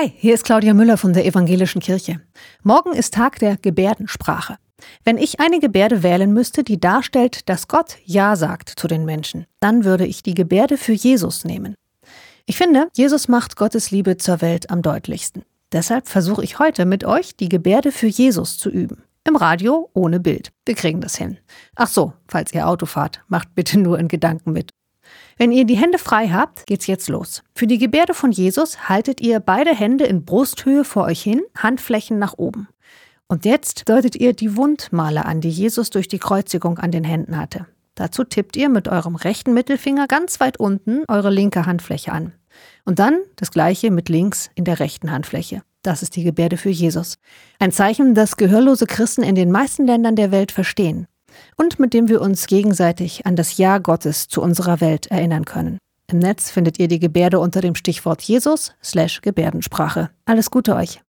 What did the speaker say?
Hi, hier ist Claudia Müller von der Evangelischen Kirche. Morgen ist Tag der Gebärdensprache. Wenn ich eine Gebärde wählen müsste, die darstellt, dass Gott Ja sagt zu den Menschen, dann würde ich die Gebärde für Jesus nehmen. Ich finde, Jesus macht Gottes Liebe zur Welt am deutlichsten. Deshalb versuche ich heute mit euch, die Gebärde für Jesus zu üben. Im Radio ohne Bild. Wir kriegen das hin. Ach so, falls ihr Auto fahrt, macht bitte nur in Gedanken mit. Wenn ihr die Hände frei habt, geht's jetzt los. Für die Gebärde von Jesus haltet ihr beide Hände in Brusthöhe vor euch hin, Handflächen nach oben. Und jetzt deutet ihr die Wundmale an, die Jesus durch die Kreuzigung an den Händen hatte. Dazu tippt ihr mit eurem rechten Mittelfinger ganz weit unten eure linke Handfläche an. Und dann das gleiche mit links in der rechten Handfläche. Das ist die Gebärde für Jesus. Ein Zeichen, das gehörlose Christen in den meisten Ländern der Welt verstehen und mit dem wir uns gegenseitig an das Ja Gottes zu unserer Welt erinnern können. Im Netz findet ihr die Gebärde unter dem Stichwort Jesus slash Gebärdensprache. Alles Gute euch!